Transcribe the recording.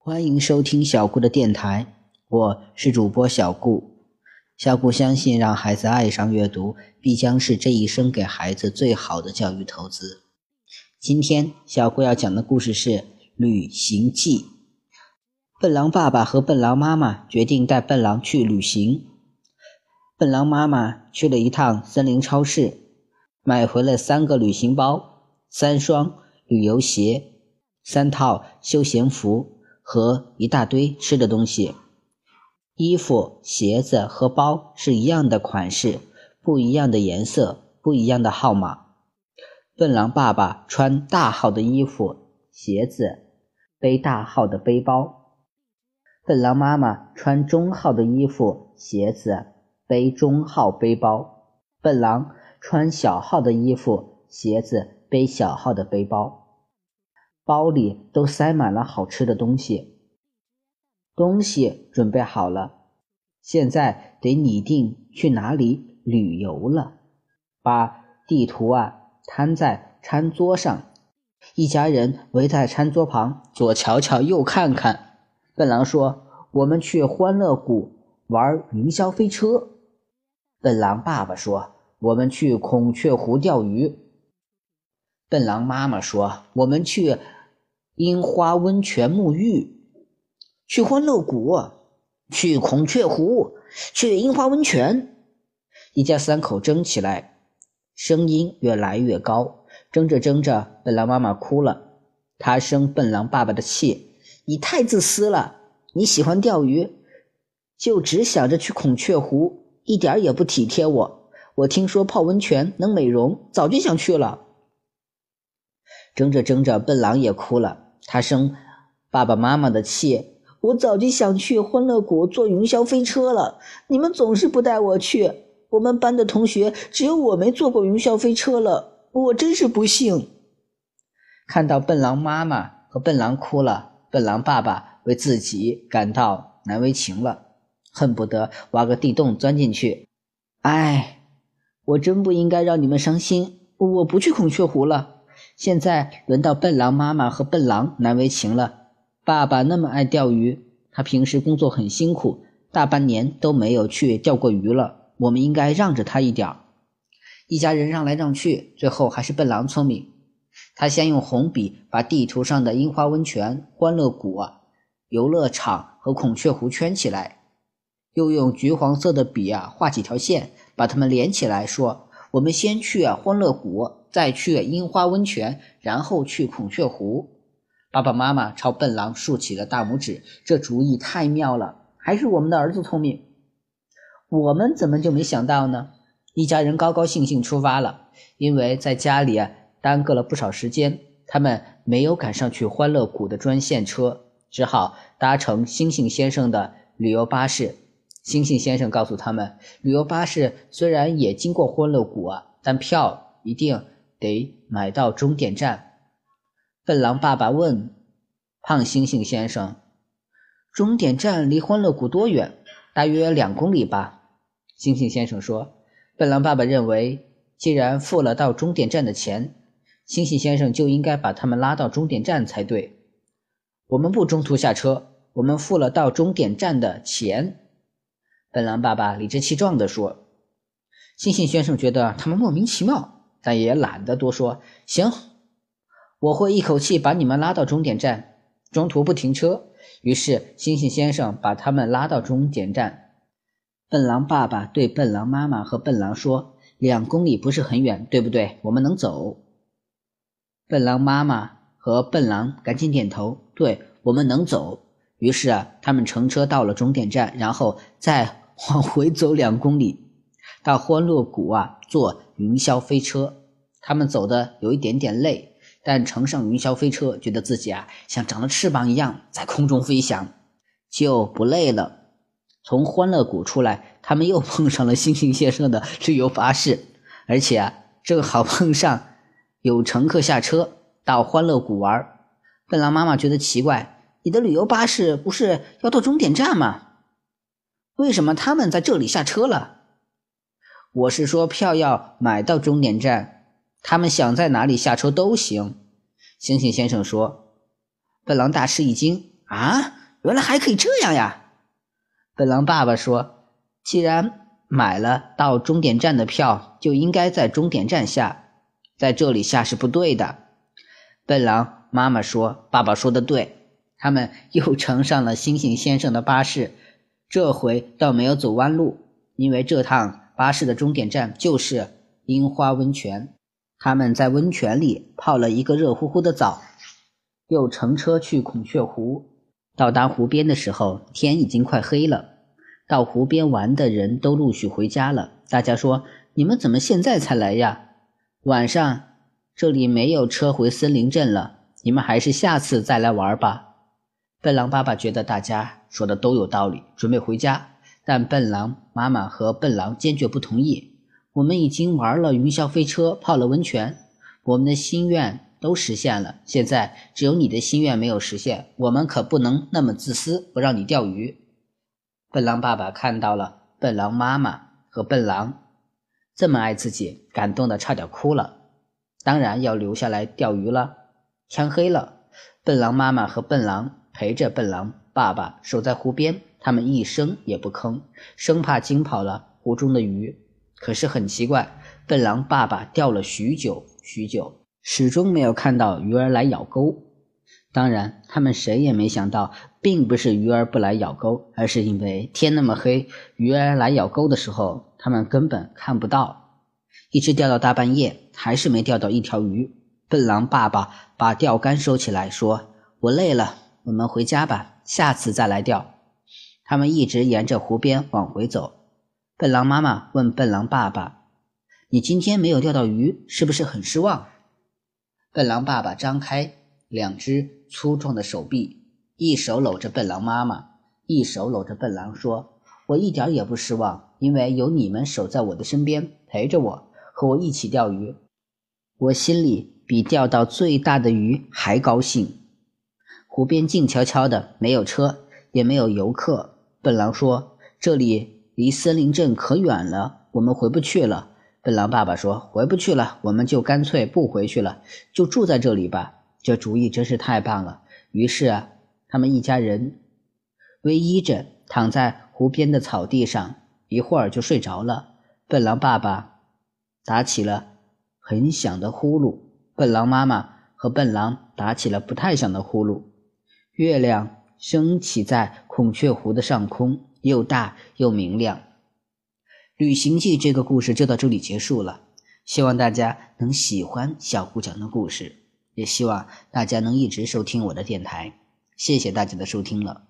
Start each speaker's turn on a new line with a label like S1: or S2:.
S1: 欢迎收听小顾的电台，我是主播小顾。小顾相信，让孩子爱上阅读，必将是这一生给孩子最好的教育投资。今天，小顾要讲的故事是《旅行记》。笨狼爸爸和笨狼妈妈决定带笨狼去旅行。笨狼妈妈去了一趟森林超市，买回了三个旅行包、三双旅游鞋、三套休闲服和一大堆吃的东西。衣服、鞋子和包是一样的款式，不一样的颜色，不一样的号码。笨狼爸爸穿大号的衣服、鞋子，背大号的背包；笨狼妈妈穿中号的衣服、鞋子，背中号背包。笨狼穿小号的衣服、鞋子，背小号的背包。包里都塞满了好吃的东西。东西准备好了，现在得拟定去哪里旅游了。把地图啊摊在餐桌上，一家人围在餐桌旁，左瞧瞧，右看看。笨狼说：“我们去欢乐谷玩云霄飞车。”笨狼爸爸说：“我们去孔雀湖钓鱼。”笨狼妈妈说：“我们去樱花温泉沐浴。”去欢乐谷，去孔雀湖，去樱花温泉，一家三口争起来，声音越来越高。争着争着，笨狼妈妈哭了，她生笨狼爸爸的气：“你太自私了！你喜欢钓鱼，就只想着去孔雀湖，一点也不体贴我。我听说泡温泉能美容，早就想去了。”争着争着，笨狼也哭了，他生爸爸妈妈的气。我早就想去欢乐谷坐云霄飞车了，你们总是不带我去。我们班的同学只有我没坐过云霄飞车了，我真是不幸。看到笨狼妈妈和笨狼哭了，笨狼爸爸为自己感到难为情了，恨不得挖个地洞钻进去。哎，我真不应该让你们伤心。我不去孔雀湖了。现在轮到笨狼妈妈和笨狼难为情了。爸爸那么爱钓鱼，他平时工作很辛苦，大半年都没有去钓过鱼了。我们应该让着他一点儿。一家人让来让去，最后还是笨狼聪明。他先用红笔把地图上的樱花温泉、欢乐谷、游乐场和孔雀湖圈起来，又用橘黄色的笔啊画几条线，把它们连起来，说：“我们先去啊欢乐谷，再去樱花温泉，然后去孔雀湖。”爸爸妈妈朝笨狼竖起了大拇指，这主意太妙了，还是我们的儿子聪明。我们怎么就没想到呢？一家人高高兴兴出发了，因为在家里啊耽搁了不少时间，他们没有赶上去欢乐谷的专线车，只好搭乘星星先生的旅游巴士。星星先生告诉他们，旅游巴士虽然也经过欢乐谷啊，但票一定得买到终点站。笨狼爸爸问胖猩猩先生：“终点站离欢乐谷多远？大约两公里吧。”猩猩先生说：“笨狼爸爸认为，既然付了到终点站的钱，猩猩先生就应该把他们拉到终点站才对。我们不中途下车，我们付了到终点站的钱。”笨狼爸爸理直气壮地说。猩猩先生觉得他们莫名其妙，但也懒得多说。行。我会一口气把你们拉到终点站，中途不停车。于是，星星先生把他们拉到终点站。笨狼爸爸对笨狼妈妈和笨狼说：“两公里不是很远，对不对？我们能走。”笨狼妈妈和笨狼赶紧点头：“对，我们能走。”于是啊，他们乘车到了终点站，然后再往回走两公里，到欢乐谷啊，坐云霄飞车。他们走的有一点点累。但乘上云霄飞车，觉得自己啊像长了翅膀一样在空中飞翔，就不累了。从欢乐谷出来，他们又碰上了星星先生的旅游巴士，而且啊正好碰上有乘客下车到欢乐谷玩。笨狼妈妈觉得奇怪：“你的旅游巴士不是要到终点站吗？为什么他们在这里下车了？”我是说，票要买到终点站。他们想在哪里下车都行，星星先生说。笨狼大吃一惊，啊，原来还可以这样呀！笨狼爸爸说：“既然买了到终点站的票，就应该在终点站下，在这里下是不对的。”笨狼妈妈说：“爸爸说的对。”他们又乘上了星星先生的巴士，这回倒没有走弯路，因为这趟巴士的终点站就是樱花温泉。他们在温泉里泡了一个热乎乎的澡，又乘车去孔雀湖。到达湖边的时候，天已经快黑了。到湖边玩的人都陆续回家了。大家说：“你们怎么现在才来呀？晚上这里没有车回森林镇了，你们还是下次再来玩吧。”笨狼爸爸觉得大家说的都有道理，准备回家。但笨狼妈妈和笨狼坚决不同意。我们已经玩了云霄飞车，泡了温泉，我们的心愿都实现了。现在只有你的心愿没有实现，我们可不能那么自私，不让你钓鱼。笨狼爸爸看到了笨狼妈妈和笨狼这么爱自己，感动的差点哭了。当然要留下来钓鱼了。天黑了，笨狼妈妈和笨狼。陪着笨狼爸爸守在湖边，他们一声也不吭，生怕惊跑了湖中的鱼。可是很奇怪，笨狼爸爸钓了许久许久，始终没有看到鱼儿来咬钩。当然，他们谁也没想到，并不是鱼儿不来咬钩，而是因为天那么黑，鱼儿来咬钩的时候，他们根本看不到。一直钓到大半夜，还是没钓到一条鱼。笨狼爸爸把钓竿收起来，说：“我累了。”我们回家吧，下次再来钓。他们一直沿着湖边往回走。笨狼妈妈问笨狼爸爸：“你今天没有钓到鱼，是不是很失望？”笨狼爸爸张开两只粗壮的手臂，一手搂着笨狼妈妈，一手搂着笨狼，说：“我一点也不失望，因为有你们守在我的身边，陪着我，和我一起钓鱼。我心里比钓到最大的鱼还高兴。”湖边静悄悄的，没有车，也没有游客。笨狼说：“这里离森林镇可远了，我们回不去了。”笨狼爸爸说：“回不去了，我们就干脆不回去了，就住在这里吧。”这主意真是太棒了。于是啊，他们一家人偎依着躺在湖边的草地上，一会儿就睡着了。笨狼爸爸打起了很响的呼噜，笨狼妈妈和笨狼打起了不太响的呼噜。月亮升起在孔雀湖的上空，又大又明亮。《旅行记》这个故事就到这里结束了，希望大家能喜欢小胡讲的故事，也希望大家能一直收听我的电台。谢谢大家的收听了。